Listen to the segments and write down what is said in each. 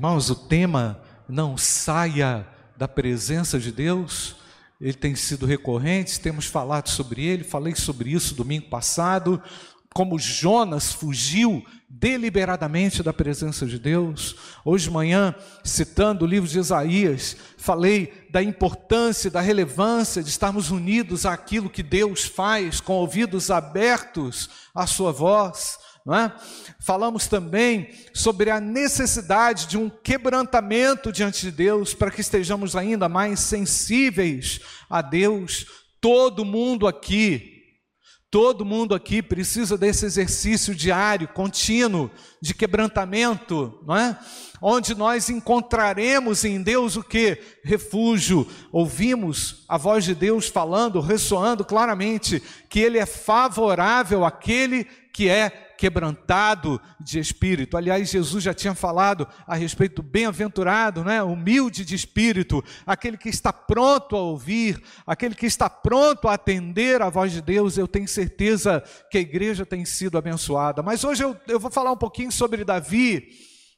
Irmãos, o tema não saia da presença de Deus, ele tem sido recorrente, temos falado sobre ele, falei sobre isso domingo passado, como Jonas fugiu deliberadamente da presença de Deus. Hoje de manhã, citando o livro de Isaías, falei da importância, da relevância de estarmos unidos àquilo que Deus faz, com ouvidos abertos à sua voz. Não é? Falamos também sobre a necessidade de um quebrantamento diante de Deus, para que estejamos ainda mais sensíveis a Deus. Todo mundo aqui Todo mundo aqui precisa desse exercício diário, contínuo, de quebrantamento, não é? Onde nós encontraremos em Deus o que? Refúgio. Ouvimos a voz de Deus falando, ressoando claramente que Ele é favorável àquele que é quebrantado de espírito. Aliás, Jesus já tinha falado a respeito do bem-aventurado, né? humilde de espírito, aquele que está pronto a ouvir, aquele que está pronto a atender a voz de Deus. Eu tenho certeza que a igreja tem sido abençoada. Mas hoje eu, eu vou falar um pouquinho sobre Davi,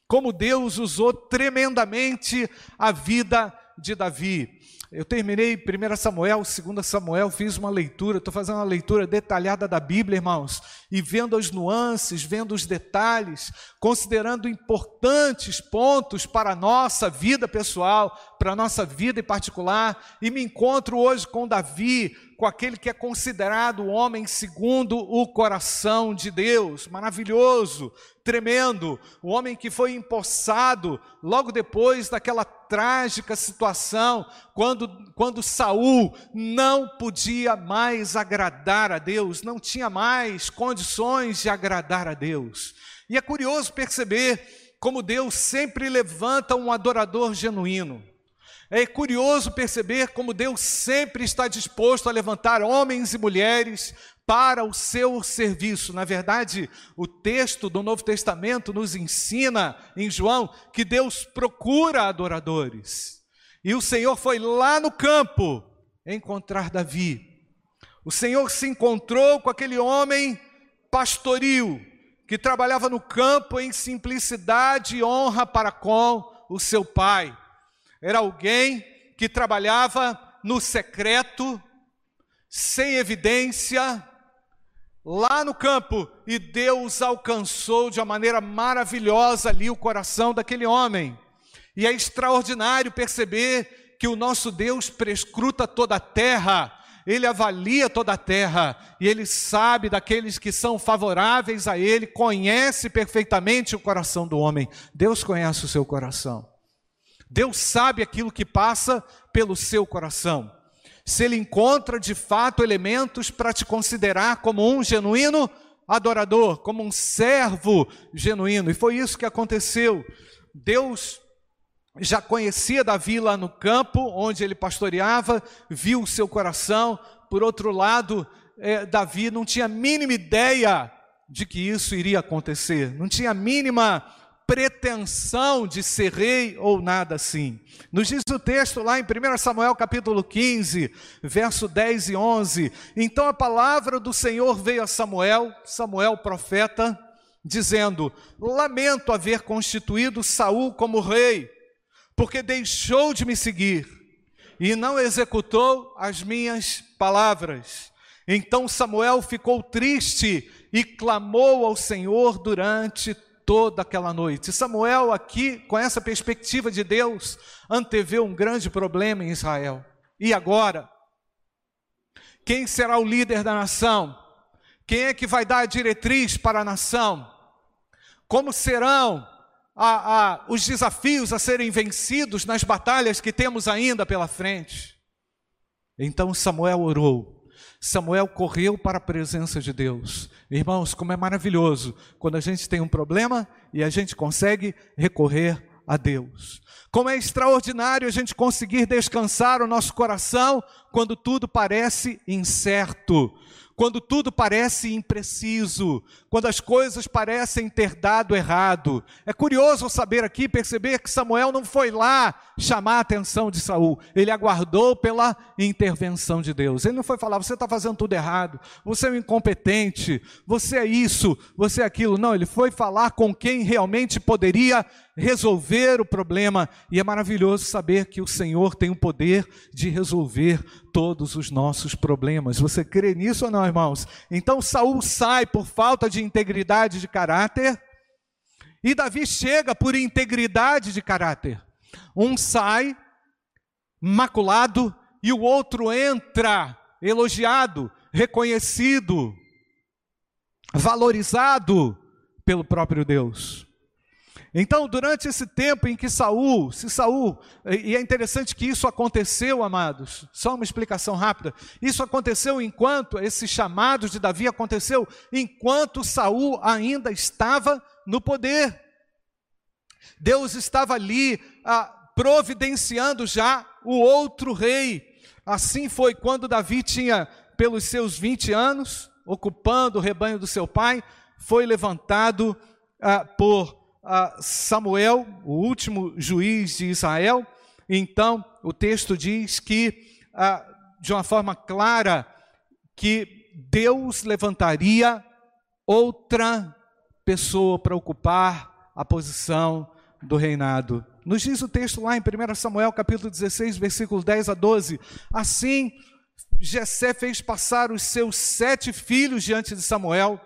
como Deus usou tremendamente a vida de Davi. Eu terminei 1 Samuel, 2 Samuel, fiz uma leitura, estou fazendo uma leitura detalhada da Bíblia, irmãos, e vendo as nuances, vendo os detalhes, considerando importantes pontos para a nossa vida pessoal, para a nossa vida em particular, e me encontro hoje com Davi, com aquele que é considerado o homem segundo o coração de Deus, maravilhoso, tremendo, o homem que foi empossado logo depois daquela trágica situação, quando, quando Saul não podia mais agradar a Deus, não tinha mais condições de agradar a Deus. E é curioso perceber como Deus sempre levanta um adorador genuíno. É curioso perceber como Deus sempre está disposto a levantar homens e mulheres para o seu serviço. Na verdade, o texto do Novo Testamento nos ensina em João que Deus procura adoradores. E o Senhor foi lá no campo encontrar Davi. O Senhor se encontrou com aquele homem pastoril que trabalhava no campo em simplicidade e honra para com o seu pai. Era alguém que trabalhava no secreto, sem evidência, lá no campo, e Deus alcançou de uma maneira maravilhosa ali o coração daquele homem. E é extraordinário perceber que o nosso Deus prescruta toda a terra, ele avalia toda a terra e ele sabe daqueles que são favoráveis a ele, conhece perfeitamente o coração do homem. Deus conhece o seu coração. Deus sabe aquilo que passa pelo seu coração. Se ele encontra de fato elementos para te considerar como um genuíno adorador, como um servo genuíno. E foi isso que aconteceu. Deus já conhecia Davi lá no campo, onde ele pastoreava, viu o seu coração. Por outro lado, é, Davi não tinha a mínima ideia de que isso iria acontecer, não tinha a mínima pretensão de ser rei ou nada assim. Nos diz o texto lá em 1 Samuel capítulo 15, verso 10 e 11. Então a palavra do Senhor veio a Samuel, Samuel profeta, dizendo: Lamento haver constituído Saul como rei, porque deixou de me seguir e não executou as minhas palavras. Então Samuel ficou triste e clamou ao Senhor durante toda aquela noite. Samuel, aqui, com essa perspectiva de Deus, anteveu um grande problema em Israel. E agora? Quem será o líder da nação? Quem é que vai dar a diretriz para a nação? Como serão a, a, os desafios a serem vencidos nas batalhas que temos ainda pela frente? Então Samuel orou Samuel correu para a presença de Deus. Irmãos, como é maravilhoso quando a gente tem um problema e a gente consegue recorrer a Deus. Como é extraordinário a gente conseguir descansar o nosso coração quando tudo parece incerto. Quando tudo parece impreciso, quando as coisas parecem ter dado errado. É curioso saber aqui, perceber que Samuel não foi lá chamar a atenção de Saul, ele aguardou pela intervenção de Deus. Ele não foi falar, você está fazendo tudo errado, você é um incompetente, você é isso, você é aquilo. Não, ele foi falar com quem realmente poderia resolver o problema, e é maravilhoso saber que o Senhor tem o poder de resolver todos os nossos problemas. Você crê nisso ou não, irmãos? Então Saul sai por falta de integridade de caráter, e Davi chega por integridade de caráter. Um sai maculado e o outro entra elogiado, reconhecido, valorizado pelo próprio Deus. Então, durante esse tempo em que Saul, se Saul, e é interessante que isso aconteceu, amados, só uma explicação rápida. Isso aconteceu enquanto esse chamado de Davi aconteceu enquanto Saul ainda estava no poder. Deus estava ali ah, providenciando já o outro rei. Assim foi quando Davi tinha pelos seus 20 anos, ocupando o rebanho do seu pai, foi levantado ah, por Samuel, o último juiz de Israel, então o texto diz que, ah, de uma forma clara, que Deus levantaria outra pessoa para ocupar a posição do reinado. Nos diz o texto lá em 1 Samuel, capítulo 16, versículos 10 a 12. Assim, Jessé fez passar os seus sete filhos diante de Samuel.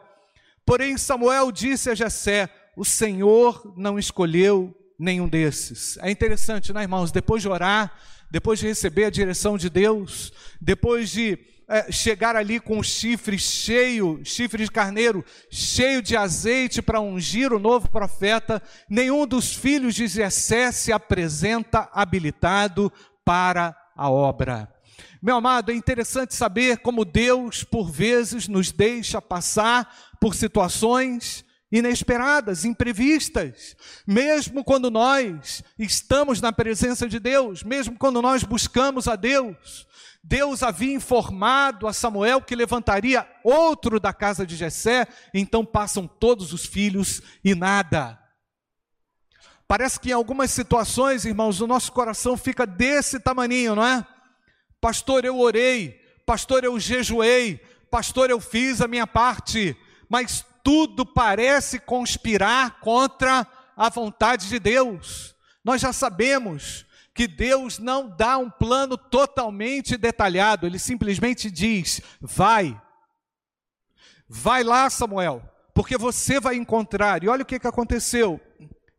Porém, Samuel disse a Jessé: o Senhor não escolheu nenhum desses. É interessante, né, irmãos? Depois de orar, depois de receber a direção de Deus, depois de é, chegar ali com o chifre cheio, chifre de carneiro, cheio de azeite para ungir o novo profeta, nenhum dos filhos de Jessé se apresenta habilitado para a obra. Meu amado, é interessante saber como Deus, por vezes, nos deixa passar por situações inesperadas, imprevistas, mesmo quando nós estamos na presença de Deus, mesmo quando nós buscamos a Deus. Deus havia informado a Samuel que levantaria outro da casa de Jessé, então passam todos os filhos e nada. Parece que em algumas situações, irmãos, o nosso coração fica desse tamaninho, não é? Pastor, eu orei, pastor, eu jejuei, pastor, eu fiz a minha parte, mas tudo parece conspirar contra a vontade de Deus. Nós já sabemos que Deus não dá um plano totalmente detalhado, ele simplesmente diz: vai, vai lá, Samuel, porque você vai encontrar. E olha o que, que aconteceu.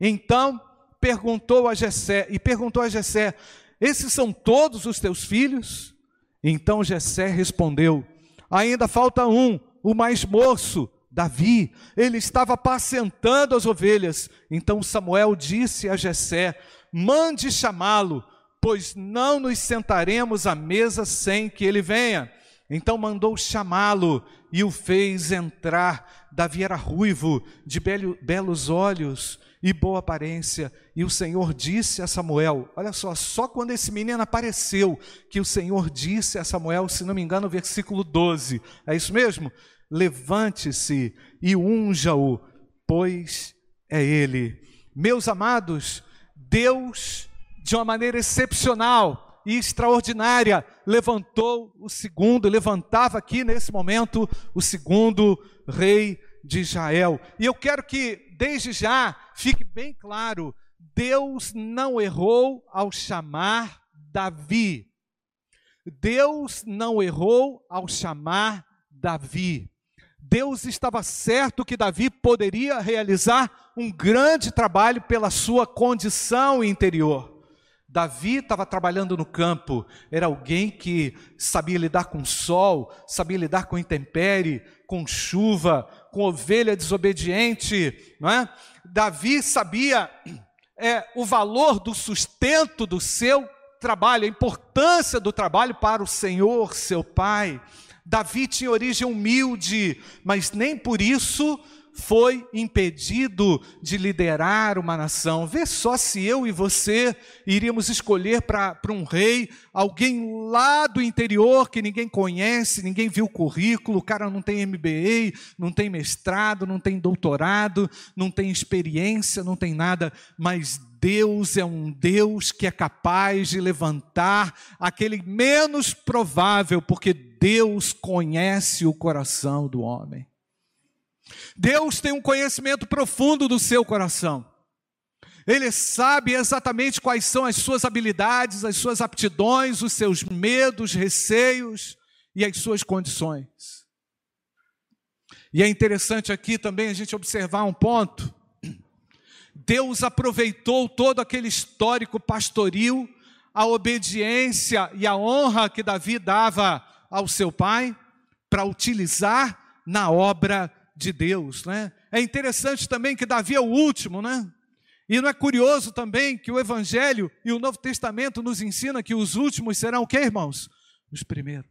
Então perguntou a Jessé, e perguntou a Jessé: Esses são todos os teus filhos? Então Jessé respondeu: Ainda falta um, o mais moço Davi, ele estava apacentando as ovelhas. Então Samuel disse a Jessé: "Mande chamá-lo, pois não nos sentaremos à mesa sem que ele venha." Então mandou chamá-lo e o fez entrar. Davi era ruivo, de belos olhos e boa aparência. E o Senhor disse a Samuel: Olha só, só quando esse menino apareceu, que o Senhor disse a Samuel, se não me engano, versículo 12. É isso mesmo? Levante-se e unja-o, pois é ele. Meus amados, Deus, de uma maneira excepcional e extraordinária, levantou o segundo, levantava aqui nesse momento o segundo rei de Israel. E eu quero que, desde já, fique bem claro: Deus não errou ao chamar Davi. Deus não errou ao chamar Davi. Deus estava certo que Davi poderia realizar um grande trabalho pela sua condição interior. Davi estava trabalhando no campo, era alguém que sabia lidar com sol, sabia lidar com intempérie, com chuva, com ovelha desobediente, não é? Davi sabia é, o valor do sustento do seu trabalho, a importância do trabalho para o Senhor, seu Pai. Davi tinha origem humilde, mas nem por isso foi impedido de liderar uma nação. Vê só se eu e você iríamos escolher para um rei alguém lá do interior que ninguém conhece, ninguém viu o currículo, o cara não tem MBA, não tem mestrado, não tem doutorado, não tem experiência, não tem nada, mas Deus é um Deus que é capaz de levantar aquele menos provável, porque Deus conhece o coração do homem. Deus tem um conhecimento profundo do seu coração. Ele sabe exatamente quais são as suas habilidades, as suas aptidões, os seus medos, receios e as suas condições. E é interessante aqui também a gente observar um ponto. Deus aproveitou todo aquele histórico pastoril, a obediência e a honra que Davi dava ao seu pai, para utilizar na obra de Deus, né? É interessante também que Davi é o último, né? E não é curioso também que o Evangelho e o Novo Testamento nos ensina que os últimos serão o que, irmãos? Os primeiros.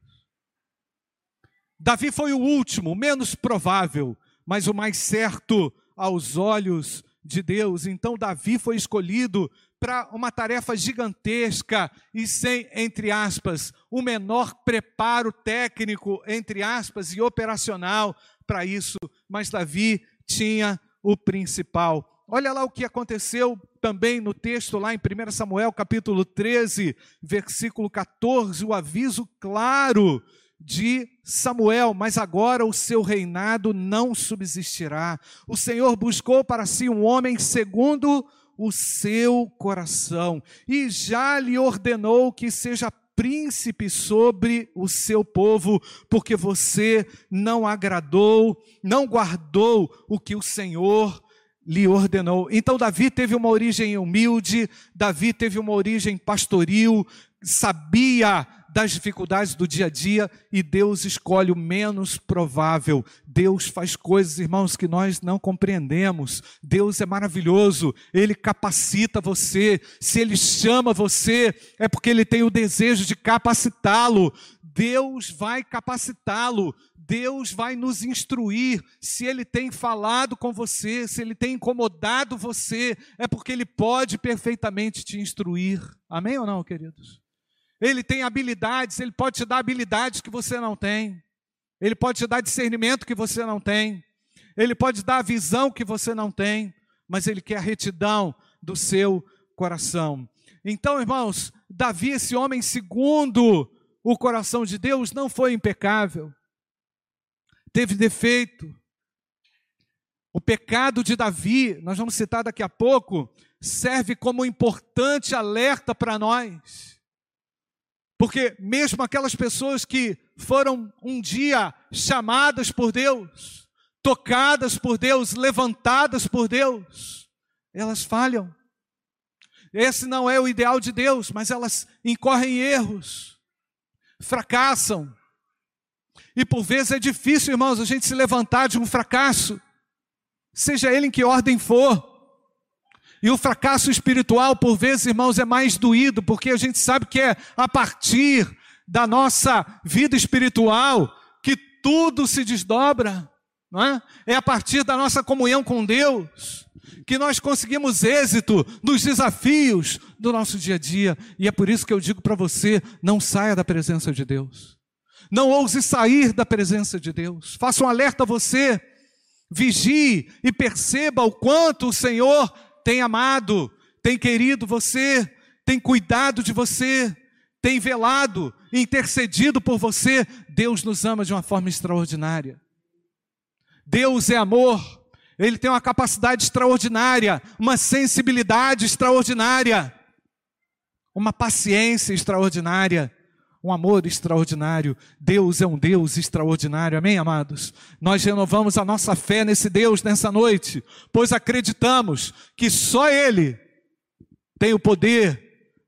Davi foi o último, o menos provável, mas o mais certo aos olhos de Deus. Então Davi foi escolhido para uma tarefa gigantesca e sem, entre aspas, o menor preparo técnico, entre aspas, e operacional para isso, mas Davi tinha o principal. Olha lá o que aconteceu também no texto lá em 1 Samuel capítulo 13, versículo 14, o aviso claro de Samuel, mas agora o seu reinado não subsistirá. O Senhor buscou para si um homem segundo o seu coração e já lhe ordenou que seja príncipe sobre o seu povo, porque você não agradou, não guardou o que o Senhor lhe ordenou. Então Davi teve uma origem humilde, Davi teve uma origem pastoril, sabia das dificuldades do dia a dia e Deus escolhe o menos provável. Deus faz coisas, irmãos, que nós não compreendemos. Deus é maravilhoso, Ele capacita você. Se Ele chama você, é porque Ele tem o desejo de capacitá-lo. Deus vai capacitá-lo. Deus vai nos instruir. Se Ele tem falado com você, se Ele tem incomodado você, é porque Ele pode perfeitamente te instruir. Amém ou não, queridos? Ele tem habilidades, ele pode te dar habilidades que você não tem. Ele pode te dar discernimento que você não tem. Ele pode dar visão que você não tem, mas ele quer a retidão do seu coração. Então, irmãos, Davi, esse homem segundo o coração de Deus, não foi impecável. Teve defeito. O pecado de Davi, nós vamos citar daqui a pouco, serve como importante alerta para nós. Porque mesmo aquelas pessoas que foram um dia chamadas por Deus, tocadas por Deus, levantadas por Deus, elas falham. Esse não é o ideal de Deus, mas elas incorrem em erros, fracassam. E por vezes é difícil, irmãos, a gente se levantar de um fracasso, seja ele em que ordem for. E o fracasso espiritual, por vezes, irmãos, é mais doído, porque a gente sabe que é a partir da nossa vida espiritual que tudo se desdobra, não é? É a partir da nossa comunhão com Deus que nós conseguimos êxito nos desafios do nosso dia a dia. E é por isso que eu digo para você: não saia da presença de Deus. Não ouse sair da presença de Deus. Faça um alerta a você. Vigie e perceba o quanto o Senhor tem amado, tem querido você, tem cuidado de você, tem velado, intercedido por você. Deus nos ama de uma forma extraordinária. Deus é amor, Ele tem uma capacidade extraordinária, uma sensibilidade extraordinária, uma paciência extraordinária um amor extraordinário. Deus é um Deus extraordinário, amém, amados? Nós renovamos a nossa fé nesse Deus nessa noite, pois acreditamos que só Ele tem o poder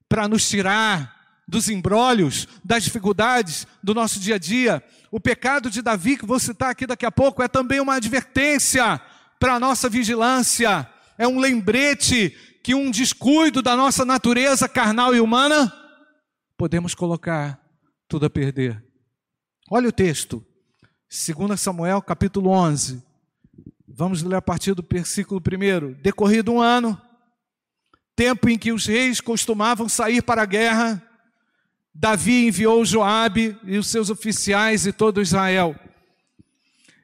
para nos tirar dos embrólios, das dificuldades do nosso dia a dia. O pecado de Davi, que vou citar aqui daqui a pouco, é também uma advertência para a nossa vigilância, é um lembrete que um descuido da nossa natureza carnal e humana podemos colocar tudo a perder. Olha o texto, 2 Samuel capítulo 11, Vamos ler a partir do versículo 1. Decorrido um ano, tempo em que os reis costumavam sair para a guerra, Davi enviou Joabe e os seus oficiais e todo Israel.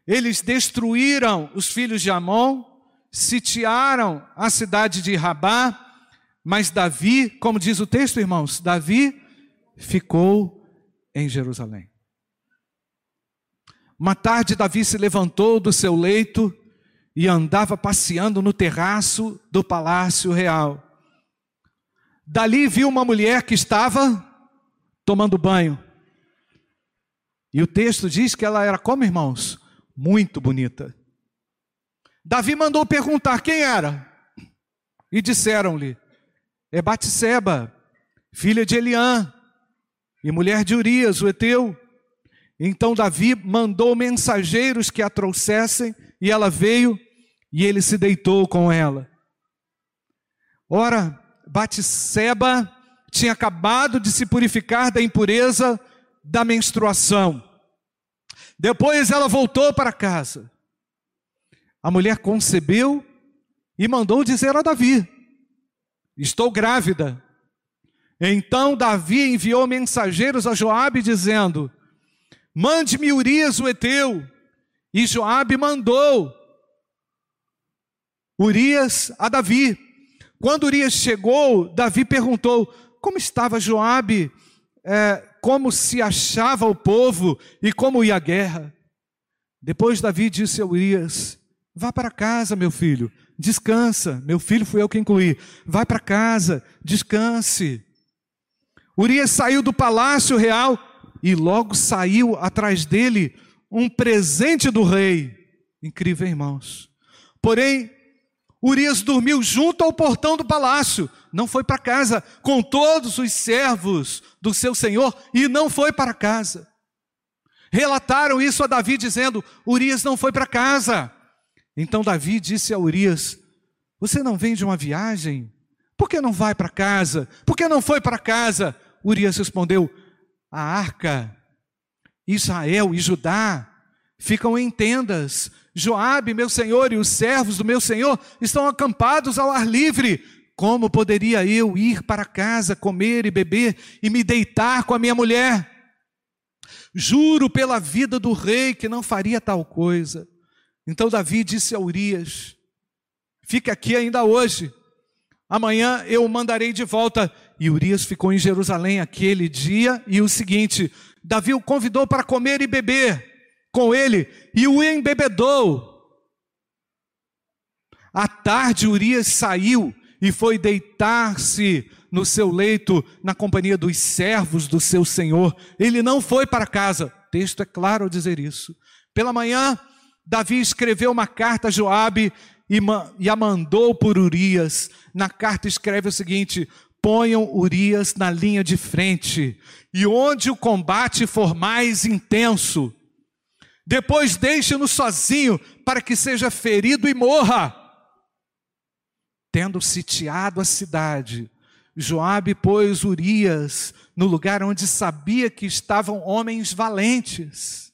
Eles destruíram os filhos de Amon, sitiaram a cidade de Rabá, mas Davi, como diz o texto, irmãos, Davi ficou em Jerusalém. Uma tarde, Davi se levantou do seu leito e andava passeando no terraço do palácio real. Dali viu uma mulher que estava tomando banho. E o texto diz que ela era como, irmãos? Muito bonita. Davi mandou perguntar quem era. E disseram-lhe: é Batseba, filha de Eliã, e mulher de Urias, o Eteu. Então Davi mandou mensageiros que a trouxessem, e ela veio, e ele se deitou com ela. Ora, Batseba tinha acabado de se purificar da impureza da menstruação. Depois ela voltou para casa. A mulher concebeu e mandou dizer a Davi: Estou grávida. Então Davi enviou mensageiros a Joabe dizendo: Mande-me Urias o Eteu. E Joabe mandou Urias a Davi. Quando Urias chegou, Davi perguntou: Como estava Joabe? É, como se achava o povo e como ia a guerra? Depois Davi disse a Urias: Vá para casa, meu filho, descansa. Meu filho fui eu que incluí. Vai para casa, descanse. Urias saiu do palácio real e logo saiu atrás dele um presente do rei. Incrível, irmãos. Porém, Urias dormiu junto ao portão do palácio, não foi para casa, com todos os servos do seu senhor, e não foi para casa. Relataram isso a Davi, dizendo: Urias não foi para casa. Então Davi disse a Urias: Você não vem de uma viagem? Por que não vai para casa? Por que não foi para casa? Urias respondeu: A arca, Israel e Judá ficam em tendas. Joabe, meu senhor, e os servos do meu senhor estão acampados ao ar livre. Como poderia eu ir para casa, comer e beber e me deitar com a minha mulher? Juro pela vida do rei que não faria tal coisa. Então Davi disse a Urias: Fique aqui ainda hoje, amanhã eu o mandarei de volta. E Urias ficou em Jerusalém aquele dia e o seguinte: Davi o convidou para comer e beber com ele e o embebedou. À tarde, Urias saiu e foi deitar-se no seu leito na companhia dos servos do seu senhor. Ele não foi para casa. O texto é claro ao dizer isso. Pela manhã, Davi escreveu uma carta a Joabe e, e a mandou por Urias. Na carta escreve o seguinte: ponham Urias na linha de frente, e onde o combate for mais intenso, depois deixe-no sozinho, para que seja ferido e morra. Tendo sitiado a cidade, Joabe pôs Urias no lugar onde sabia que estavam homens valentes.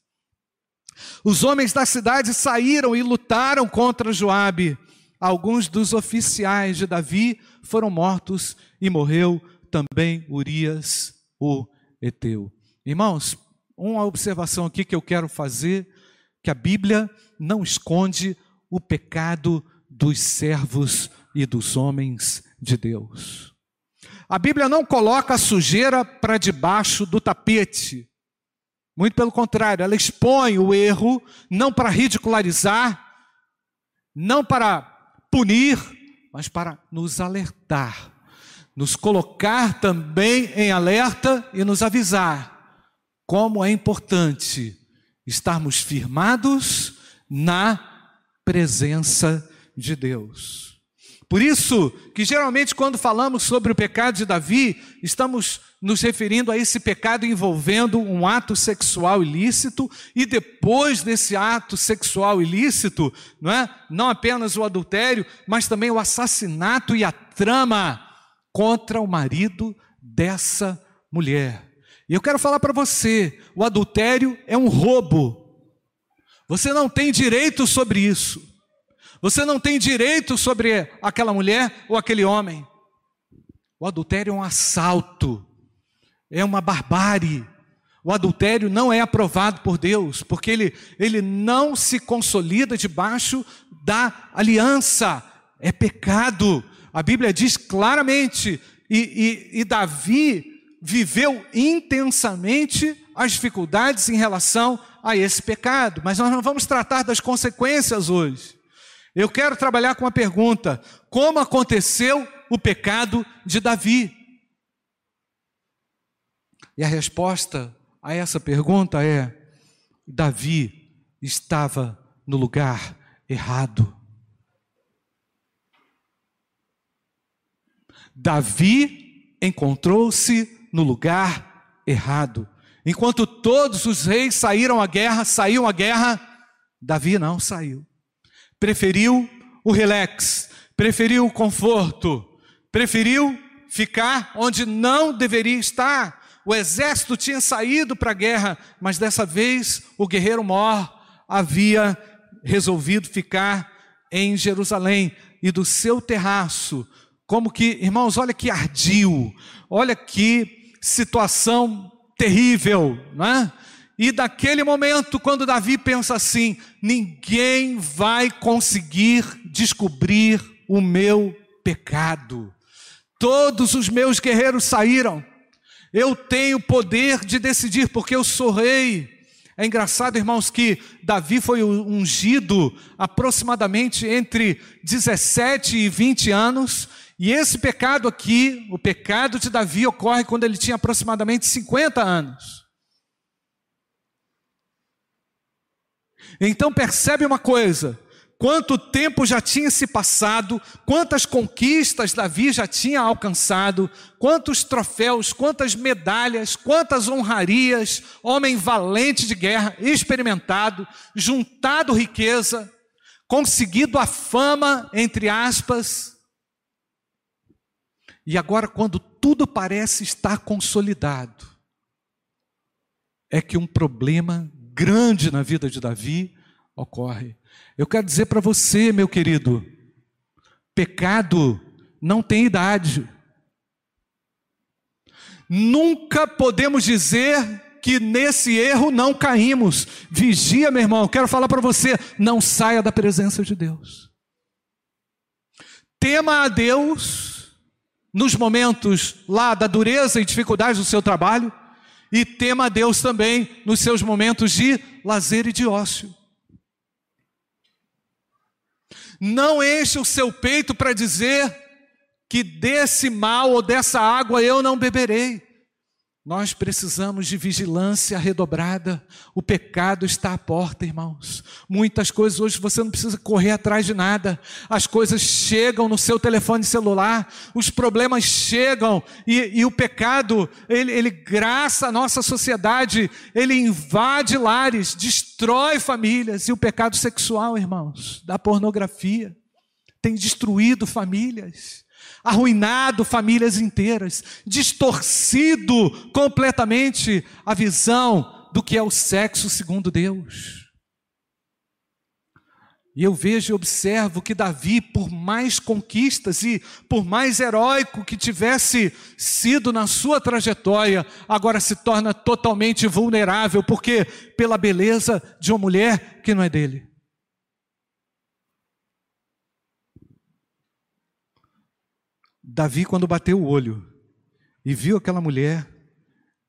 Os homens da cidade saíram e lutaram contra Joabe. Alguns dos oficiais de Davi foram mortos e morreu também Urias, o Eteu. Irmãos, uma observação aqui que eu quero fazer, que a Bíblia não esconde o pecado dos servos e dos homens de Deus. A Bíblia não coloca a sujeira para debaixo do tapete. Muito pelo contrário, ela expõe o erro não para ridicularizar, não para punir, mas para nos alertar, nos colocar também em alerta e nos avisar como é importante estarmos firmados na presença de Deus. Por isso que geralmente quando falamos sobre o pecado de Davi, estamos nos referindo a esse pecado envolvendo um ato sexual ilícito e depois desse ato sexual ilícito, não é? Não apenas o adultério, mas também o assassinato e a trama contra o marido dessa mulher. E eu quero falar para você, o adultério é um roubo. Você não tem direito sobre isso. Você não tem direito sobre aquela mulher ou aquele homem. O adultério é um assalto, é uma barbárie. O adultério não é aprovado por Deus, porque ele, ele não se consolida debaixo da aliança, é pecado. A Bíblia diz claramente, e, e, e Davi viveu intensamente as dificuldades em relação a esse pecado, mas nós não vamos tratar das consequências hoje. Eu quero trabalhar com uma pergunta: como aconteceu o pecado de Davi? E a resposta a essa pergunta é: Davi estava no lugar errado. Davi encontrou-se no lugar errado. Enquanto todos os reis saíram à guerra, saíam à guerra, Davi não saiu. Preferiu o relax, preferiu o conforto, preferiu ficar onde não deveria estar. O exército tinha saído para a guerra, mas dessa vez o guerreiro mor havia resolvido ficar em Jerusalém e do seu terraço, como que, irmãos, olha que ardil, olha que situação terrível, não é? E daquele momento, quando Davi pensa assim: ninguém vai conseguir descobrir o meu pecado. Todos os meus guerreiros saíram, eu tenho poder de decidir, porque eu sou rei. É engraçado, irmãos, que Davi foi ungido aproximadamente entre 17 e 20 anos, e esse pecado aqui, o pecado de Davi, ocorre quando ele tinha aproximadamente 50 anos. Então percebe uma coisa: quanto tempo já tinha se passado, quantas conquistas Davi já tinha alcançado, quantos troféus, quantas medalhas, quantas honrarias, homem valente de guerra, experimentado, juntado riqueza, conseguido a fama, entre aspas. E agora, quando tudo parece estar consolidado, é que um problema grande na vida de Davi ocorre. Eu quero dizer para você, meu querido, pecado não tem idade. Nunca podemos dizer que nesse erro não caímos. Vigia, meu irmão, quero falar para você, não saia da presença de Deus. Tema a Deus nos momentos lá da dureza e dificuldade do seu trabalho, e tema a Deus também nos seus momentos de lazer e de ócio. Não enche o seu peito para dizer que desse mal ou dessa água eu não beberei. Nós precisamos de vigilância redobrada. O pecado está à porta, irmãos. Muitas coisas hoje você não precisa correr atrás de nada. As coisas chegam no seu telefone celular, os problemas chegam e, e o pecado ele, ele graça a nossa sociedade, ele invade lares, destrói famílias. E o pecado sexual, irmãos, da pornografia, tem destruído famílias arruinado famílias inteiras, distorcido completamente a visão do que é o sexo segundo Deus. E eu vejo e observo que Davi, por mais conquistas e por mais heróico que tivesse sido na sua trajetória, agora se torna totalmente vulnerável, porque pela beleza de uma mulher que não é dele. Davi, quando bateu o olho e viu aquela mulher,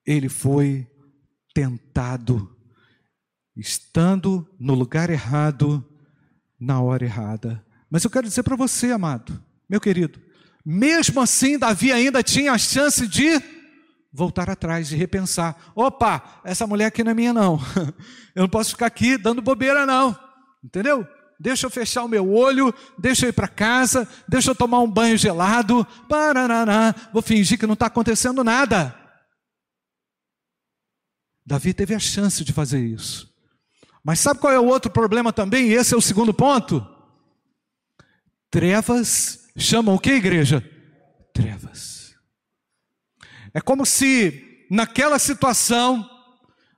ele foi tentado, estando no lugar errado, na hora errada. Mas eu quero dizer para você, amado, meu querido, mesmo assim, Davi ainda tinha a chance de voltar atrás, de repensar: opa, essa mulher aqui não é minha, não. Eu não posso ficar aqui dando bobeira, não. Entendeu? Deixa eu fechar o meu olho, deixa eu ir para casa, deixa eu tomar um banho gelado, parará, vou fingir que não está acontecendo nada. Davi teve a chance de fazer isso. Mas sabe qual é o outro problema também? Esse é o segundo ponto. Trevas chamam o que, igreja? Trevas. É como se naquela situação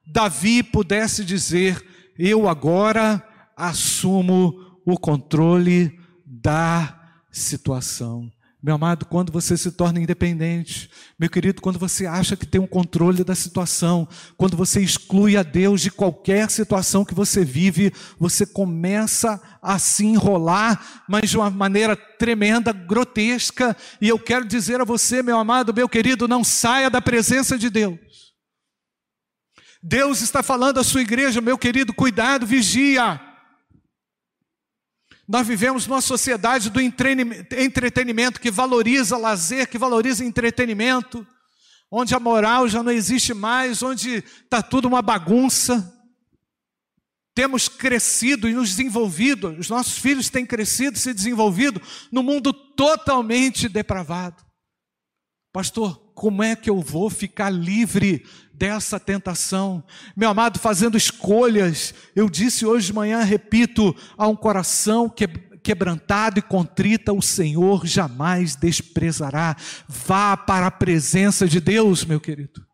Davi pudesse dizer: Eu agora assumo o controle da situação. Meu amado, quando você se torna independente, meu querido, quando você acha que tem um controle da situação, quando você exclui a Deus de qualquer situação que você vive, você começa a se enrolar, mas de uma maneira tremenda, grotesca, e eu quero dizer a você, meu amado, meu querido, não saia da presença de Deus. Deus está falando à sua igreja, meu querido, cuidado, vigia. Nós vivemos numa sociedade do entretenimento que valoriza lazer, que valoriza entretenimento, onde a moral já não existe mais, onde está tudo uma bagunça. Temos crescido e nos desenvolvido, os nossos filhos têm crescido e se desenvolvido no mundo totalmente depravado. Pastor, como é que eu vou ficar livre dessa tentação? Meu amado, fazendo escolhas, eu disse hoje de manhã, repito, a um coração que quebrantado e contrita, o Senhor jamais desprezará. Vá para a presença de Deus, meu querido.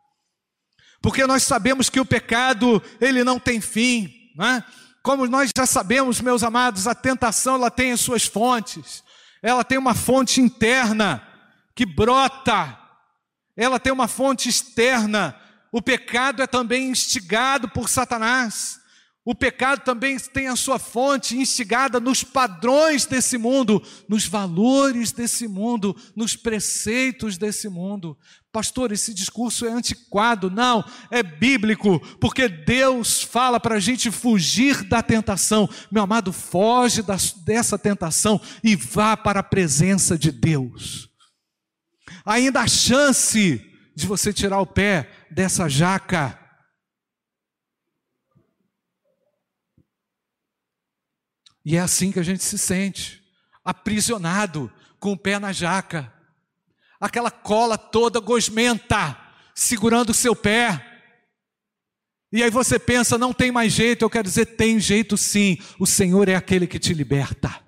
Porque nós sabemos que o pecado, ele não tem fim, né? Como nós já sabemos, meus amados, a tentação ela tem as suas fontes. Ela tem uma fonte interna que brota ela tem uma fonte externa. O pecado é também instigado por Satanás. O pecado também tem a sua fonte instigada nos padrões desse mundo, nos valores desse mundo, nos preceitos desse mundo. Pastor, esse discurso é antiquado. Não, é bíblico, porque Deus fala para a gente fugir da tentação. Meu amado, foge dessa tentação e vá para a presença de Deus ainda há chance de você tirar o pé dessa jaca. E é assim que a gente se sente, aprisionado com o pé na jaca, aquela cola toda gosmenta, segurando o seu pé. E aí você pensa, não tem mais jeito, eu quero dizer, tem jeito sim, o Senhor é aquele que te liberta.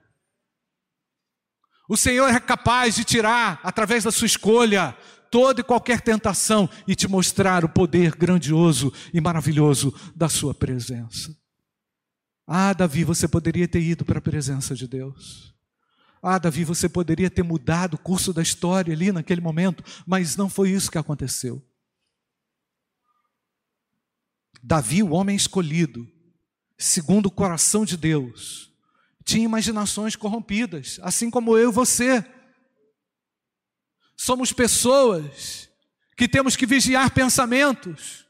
O Senhor é capaz de tirar, através da sua escolha, toda e qualquer tentação e te mostrar o poder grandioso e maravilhoso da sua presença. Ah, Davi, você poderia ter ido para a presença de Deus. Ah, Davi, você poderia ter mudado o curso da história ali naquele momento, mas não foi isso que aconteceu. Davi, o homem escolhido, segundo o coração de Deus, tinha imaginações corrompidas, assim como eu e você. Somos pessoas que temos que vigiar pensamentos.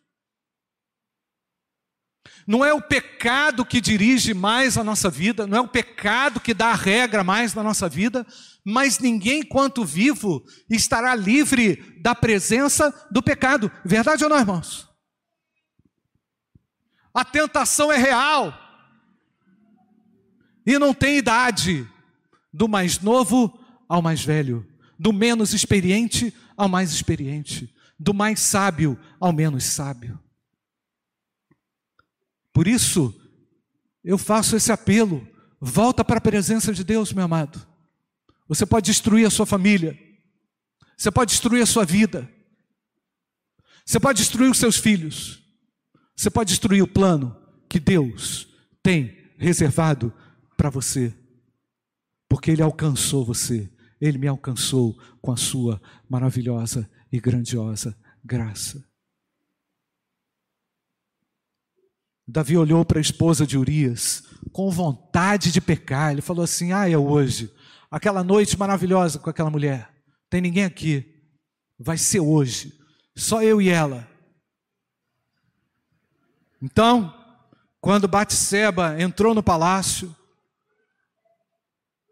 Não é o pecado que dirige mais a nossa vida, não é o pecado que dá a regra mais na nossa vida, mas ninguém, enquanto vivo, estará livre da presença do pecado. Verdade ou não, irmãos? A tentação é real, e não tem idade, do mais novo ao mais velho, do menos experiente ao mais experiente, do mais sábio ao menos sábio. Por isso, eu faço esse apelo: volta para a presença de Deus, meu amado. Você pode destruir a sua família, você pode destruir a sua vida, você pode destruir os seus filhos, você pode destruir o plano que Deus tem reservado para você, porque Ele alcançou você, Ele me alcançou com a Sua maravilhosa e grandiosa graça. Davi olhou para a esposa de Urias com vontade de pecar. Ele falou assim: Ah, é hoje. Aquela noite maravilhosa com aquela mulher. Tem ninguém aqui. Vai ser hoje. Só eu e ela. Então, quando Batseba entrou no palácio,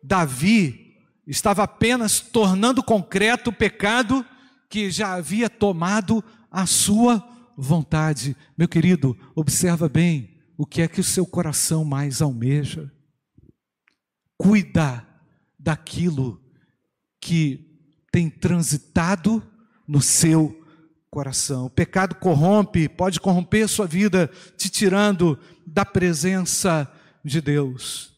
Davi estava apenas tornando concreto o pecado que já havia tomado a sua vontade. Meu querido, observa bem o que é que o seu coração mais almeja. Cuida daquilo que tem transitado no seu coração. O pecado corrompe, pode corromper sua vida, te tirando da presença de Deus.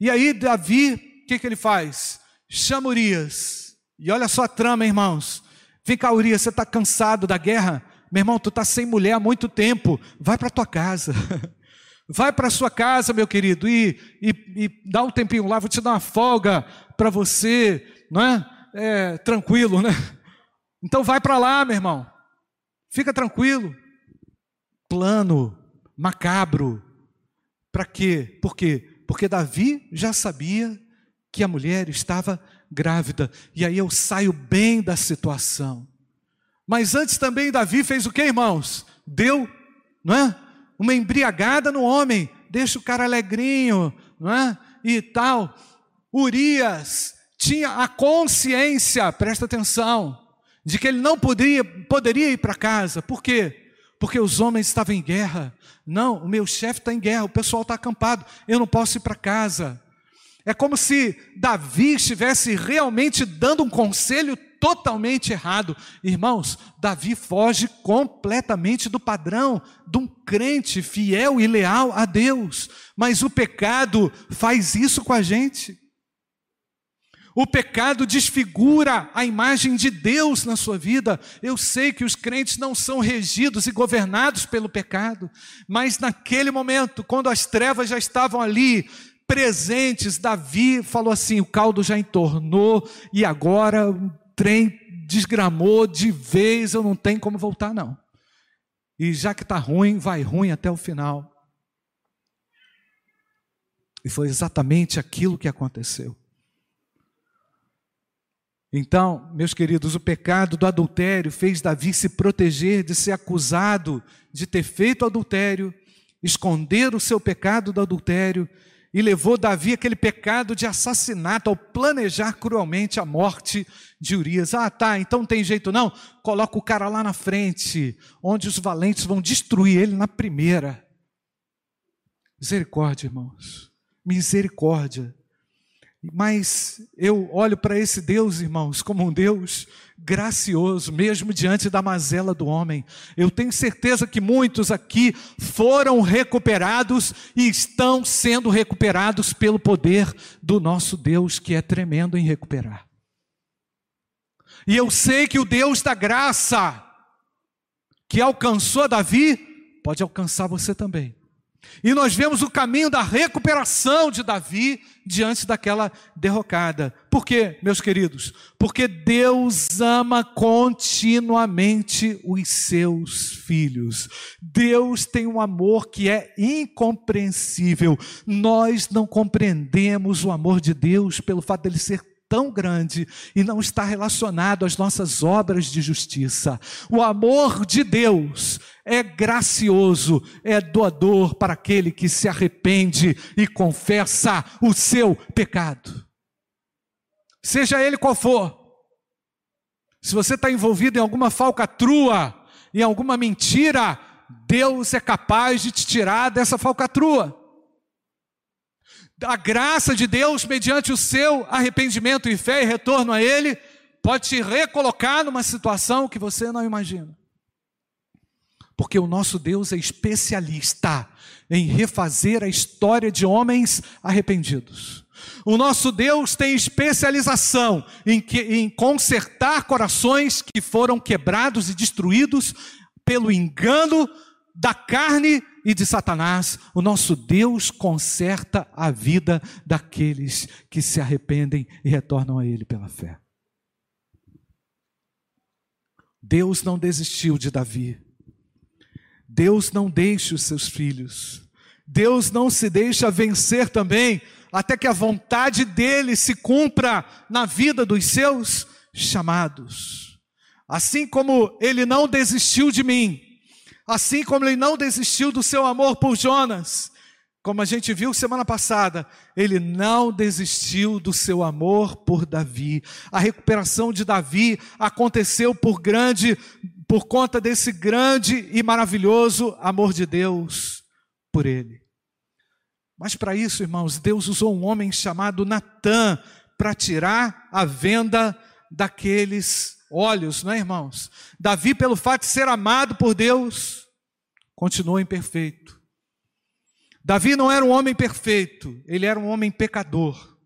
E aí, Davi o que, que ele faz? Chama Urias. E olha só a trama, irmãos. Vem cá, Urias, você está cansado da guerra? Meu irmão, tu está sem mulher há muito tempo. Vai para tua casa. Vai para sua casa, meu querido, e, e, e, dá um tempinho lá, vou te dar uma folga para você, não é? é? Tranquilo, né? Então vai para lá, meu irmão. Fica tranquilo. Plano macabro. Para quê? Por quê? Porque Davi já sabia que a mulher estava grávida. E aí eu saio bem da situação. Mas antes também Davi fez o que, irmãos? Deu, não é? Uma embriagada no homem, deixa o cara alegrinho, não é? E tal. Urias tinha a consciência, presta atenção, de que ele não poderia, poderia ir para casa. Por quê? Porque os homens estavam em guerra. Não, o meu chefe está em guerra, o pessoal está acampado, eu não posso ir para casa. É como se Davi estivesse realmente dando um conselho totalmente errado. Irmãos, Davi foge completamente do padrão de um crente fiel e leal a Deus. Mas o pecado faz isso com a gente. O pecado desfigura a imagem de Deus na sua vida. Eu sei que os crentes não são regidos e governados pelo pecado, mas naquele momento, quando as trevas já estavam ali, presentes, Davi falou assim: o caldo já entornou e agora o trem desgramou de vez, eu não tenho como voltar, não. E já que está ruim, vai ruim até o final. E foi exatamente aquilo que aconteceu. Então, meus queridos, o pecado do adultério fez Davi se proteger de ser acusado de ter feito adultério, esconder o seu pecado do adultério e levou Davi aquele pecado de assassinato ao planejar cruelmente a morte de Urias. Ah, tá, então não tem jeito não. Coloca o cara lá na frente, onde os valentes vão destruir ele na primeira. Misericórdia, irmãos. Misericórdia. Mas eu olho para esse Deus, irmãos, como um Deus gracioso, mesmo diante da mazela do homem. Eu tenho certeza que muitos aqui foram recuperados e estão sendo recuperados pelo poder do nosso Deus, que é tremendo em recuperar. E eu sei que o Deus da graça, que alcançou Davi, pode alcançar você também. E nós vemos o caminho da recuperação de Davi diante daquela derrocada. Por quê, meus queridos? Porque Deus ama continuamente os seus filhos. Deus tem um amor que é incompreensível. Nós não compreendemos o amor de Deus pelo fato dele ser tão grande e não está relacionado às nossas obras de justiça. O amor de Deus é gracioso, é doador para aquele que se arrepende e confessa o seu pecado. Seja ele qual for. Se você está envolvido em alguma falcatrua, em alguma mentira, Deus é capaz de te tirar dessa falcatrua a graça de Deus, mediante o seu arrependimento e fé e retorno a Ele, pode te recolocar numa situação que você não imagina. Porque o nosso Deus é especialista em refazer a história de homens arrependidos. O nosso Deus tem especialização em, que, em consertar corações que foram quebrados e destruídos pelo engano da carne e de Satanás, o nosso Deus conserta a vida daqueles que se arrependem e retornam a Ele pela fé. Deus não desistiu de Davi. Deus não deixa os seus filhos. Deus não se deixa vencer também, até que a vontade dele se cumpra na vida dos seus chamados. Assim como ele não desistiu de mim, Assim como ele não desistiu do seu amor por Jonas, como a gente viu semana passada, ele não desistiu do seu amor por Davi. A recuperação de Davi aconteceu por grande, por conta desse grande e maravilhoso amor de Deus por ele. Mas para isso, irmãos, Deus usou um homem chamado Natã para tirar a venda daqueles olhos, não é, irmãos? Davi, pelo fato de ser amado por Deus, continua imperfeito. Davi não era um homem perfeito, ele era um homem pecador.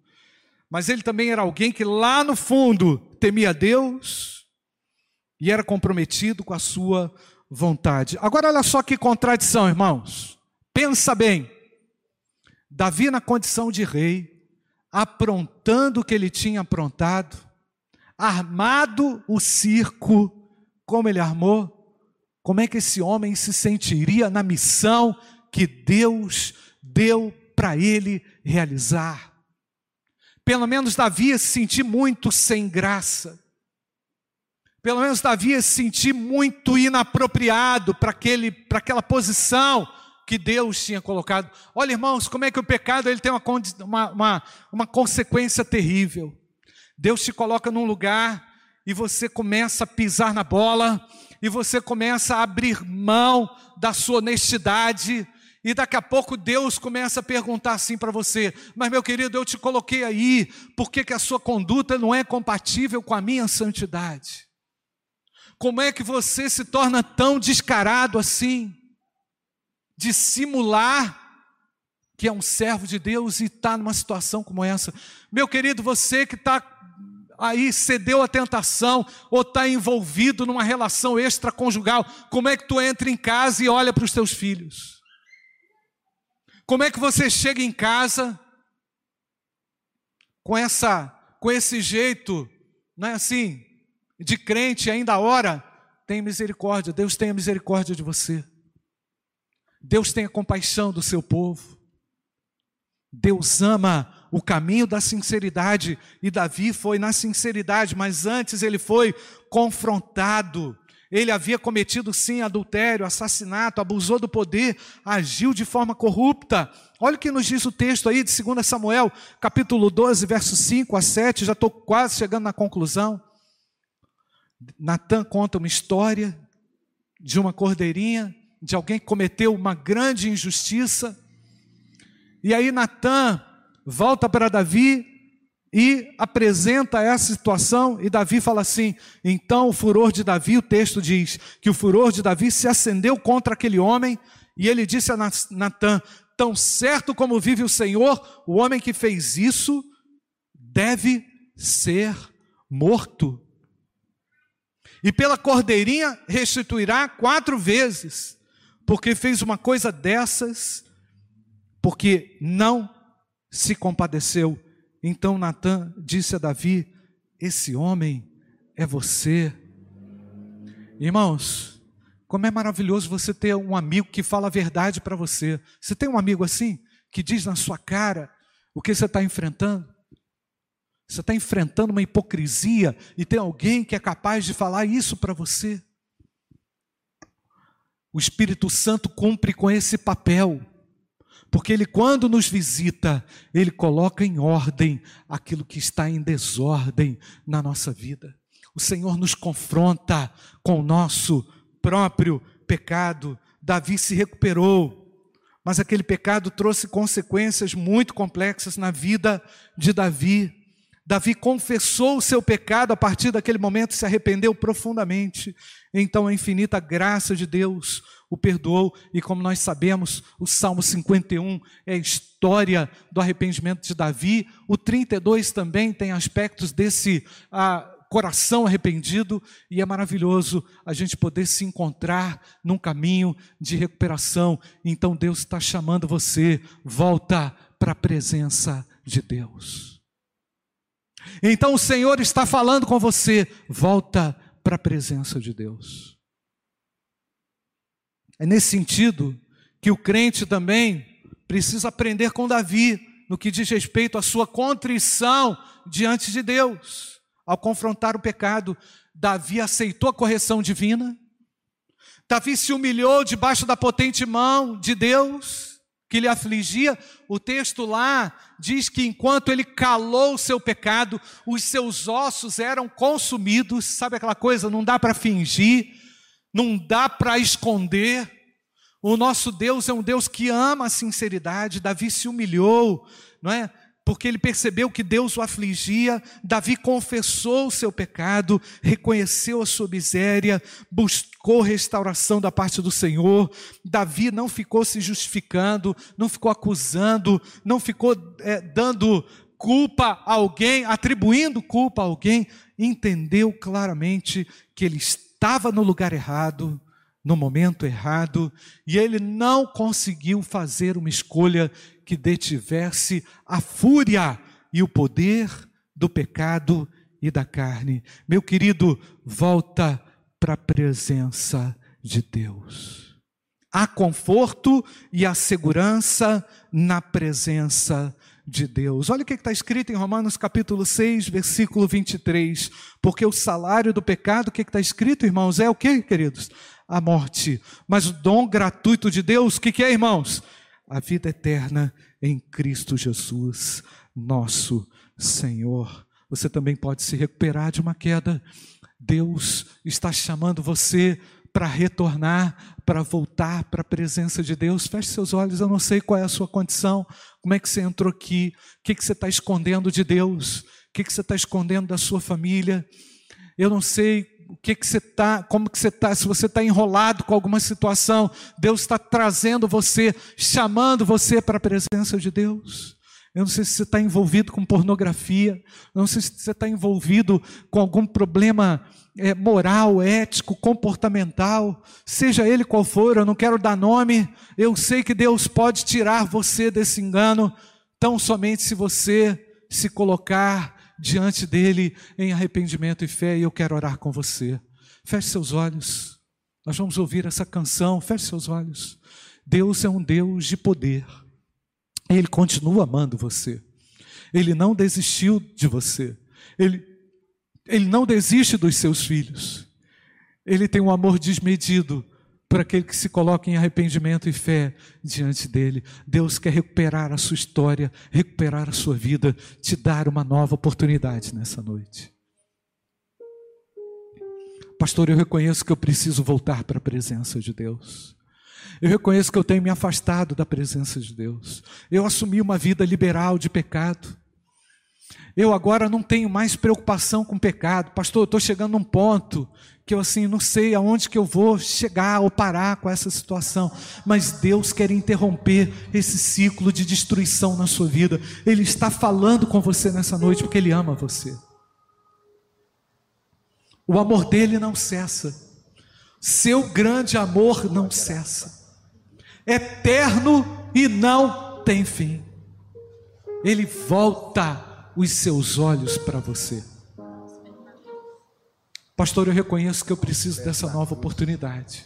Mas ele também era alguém que lá no fundo temia Deus e era comprometido com a sua vontade. Agora olha só que contradição, irmãos. Pensa bem. Davi, na condição de rei, aprontando o que ele tinha aprontado, armado o circo, como ele armou, como é que esse homem se sentiria na missão que Deus deu para ele realizar? Pelo menos Davi se sentir muito sem graça. Pelo menos Davi se sentir muito inapropriado para aquela posição que Deus tinha colocado. Olha, irmãos, como é que o pecado ele tem uma, uma, uma, uma consequência terrível. Deus te coloca num lugar e você começa a pisar na bola, e você começa a abrir mão da sua honestidade, e daqui a pouco Deus começa a perguntar assim para você: Mas meu querido, eu te coloquei aí, por que, que a sua conduta não é compatível com a minha santidade? Como é que você se torna tão descarado assim? de simular que é um servo de Deus e está numa situação como essa. Meu querido, você que está aí cedeu à tentação ou está envolvido numa relação extraconjugal, como é que tu entra em casa e olha para os teus filhos? Como é que você chega em casa com essa com esse jeito, não é assim, de crente ainda ora, tem misericórdia, Deus tenha misericórdia de você. Deus tenha compaixão do seu povo. Deus ama o caminho da sinceridade e Davi foi na sinceridade, mas antes ele foi confrontado. Ele havia cometido sim adultério, assassinato, abusou do poder, agiu de forma corrupta. Olha o que nos diz o texto aí de 2 Samuel, capítulo 12, versos 5 a 7, já estou quase chegando na conclusão. Natan conta uma história de uma cordeirinha de alguém que cometeu uma grande injustiça. E aí Natan volta para Davi e apresenta essa situação, e Davi fala assim: então o furor de Davi, o texto diz que o furor de Davi se acendeu contra aquele homem, e ele disse a Natan: tão certo como vive o Senhor, o homem que fez isso deve ser morto. E pela cordeirinha restituirá quatro vezes porque fez uma coisa dessas, porque não se compadeceu. Então Natan disse a Davi: Esse homem é você. Irmãos, como é maravilhoso você ter um amigo que fala a verdade para você. Você tem um amigo assim, que diz na sua cara o que você está enfrentando? Você está enfrentando uma hipocrisia e tem alguém que é capaz de falar isso para você. O Espírito Santo cumpre com esse papel, porque ele, quando nos visita, ele coloca em ordem aquilo que está em desordem na nossa vida. O Senhor nos confronta com o nosso próprio pecado. Davi se recuperou, mas aquele pecado trouxe consequências muito complexas na vida de Davi. Davi confessou o seu pecado, a partir daquele momento se arrependeu profundamente. Então a infinita graça de Deus o perdoou, e como nós sabemos, o Salmo 51 é a história do arrependimento de Davi, o 32 também tem aspectos desse ah, coração arrependido, e é maravilhoso a gente poder se encontrar num caminho de recuperação. Então Deus está chamando você, volta para a presença de Deus. Então o Senhor está falando com você, volta para a presença de Deus. É nesse sentido que o crente também precisa aprender com Davi no que diz respeito à sua contrição diante de Deus. Ao confrontar o pecado, Davi aceitou a correção divina, Davi se humilhou debaixo da potente mão de Deus, que lhe afligia, o texto lá diz que enquanto ele calou o seu pecado, os seus ossos eram consumidos. Sabe aquela coisa? Não dá para fingir, não dá para esconder. O nosso Deus é um Deus que ama a sinceridade. Davi se humilhou, não é? porque ele percebeu que Deus o afligia, Davi confessou o seu pecado, reconheceu a sua miséria, buscou restauração da parte do Senhor. Davi não ficou se justificando, não ficou acusando, não ficou é, dando culpa a alguém, atribuindo culpa a alguém, entendeu claramente que ele estava no lugar errado, no momento errado e ele não conseguiu fazer uma escolha que detivesse a fúria e o poder do pecado e da carne. Meu querido, volta para a presença de Deus. Há conforto e há segurança na presença de Deus. Olha o que está escrito em Romanos capítulo 6, versículo 23. Porque o salário do pecado, o que está escrito, irmãos, é o que, queridos? A morte. Mas o dom gratuito de Deus, o que, que é, irmãos? A vida eterna em Cristo Jesus, nosso Senhor. Você também pode se recuperar de uma queda. Deus está chamando você para retornar, para voltar para a presença de Deus. Feche seus olhos, eu não sei qual é a sua condição, como é que você entrou aqui, o que, que você está escondendo de Deus, o que, que você está escondendo da sua família. Eu não sei o que, que você está, como que você está, se você está enrolado com alguma situação, Deus está trazendo você, chamando você para a presença de Deus. Eu não sei se você está envolvido com pornografia, eu não sei se você está envolvido com algum problema é, moral, ético, comportamental, seja ele qual for, eu não quero dar nome, eu sei que Deus pode tirar você desse engano, tão somente se você se colocar diante dele em arrependimento e fé, e eu quero orar com você. Feche seus olhos, nós vamos ouvir essa canção, feche seus olhos. Deus é um Deus de poder. Ele continua amando você. Ele não desistiu de você. Ele, ele não desiste dos seus filhos. Ele tem um amor desmedido para aquele que se coloca em arrependimento e fé diante dele. Deus quer recuperar a sua história, recuperar a sua vida, te dar uma nova oportunidade nessa noite. Pastor, eu reconheço que eu preciso voltar para a presença de Deus. Eu reconheço que eu tenho me afastado da presença de Deus. Eu assumi uma vida liberal de pecado. Eu agora não tenho mais preocupação com pecado. Pastor, eu estou chegando num ponto que eu assim não sei aonde que eu vou chegar ou parar com essa situação. Mas Deus quer interromper esse ciclo de destruição na sua vida. Ele está falando com você nessa noite porque Ele ama você. O amor dele não cessa. Seu grande amor não cessa. Eterno e não tem fim. Ele volta os seus olhos para você. Pastor, eu reconheço que eu preciso dessa nova oportunidade.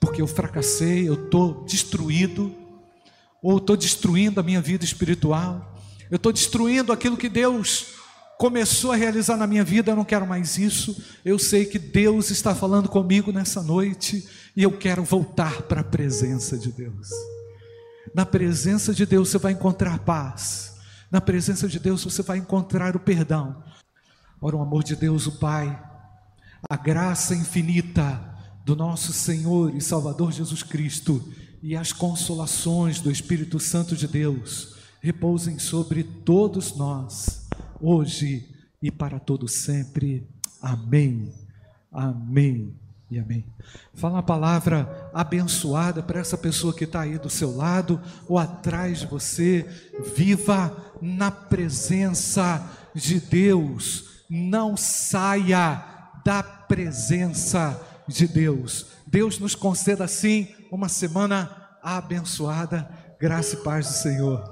Porque eu fracassei, eu estou destruído, ou estou destruindo a minha vida espiritual, eu estou destruindo aquilo que Deus começou a realizar na minha vida, eu não quero mais isso. Eu sei que Deus está falando comigo nessa noite e eu quero voltar para a presença de Deus. Na presença de Deus você vai encontrar paz. Na presença de Deus você vai encontrar o perdão. Ora, o amor de Deus, o Pai, a graça infinita do nosso Senhor e Salvador Jesus Cristo e as consolações do Espírito Santo de Deus repousem sobre todos nós hoje e para todo sempre. Amém. Amém e amém. Fala uma palavra abençoada para essa pessoa que está aí do seu lado ou atrás de você. Viva na presença de Deus. Não saia da presença de Deus. Deus nos conceda assim uma semana abençoada. Graça e paz do Senhor.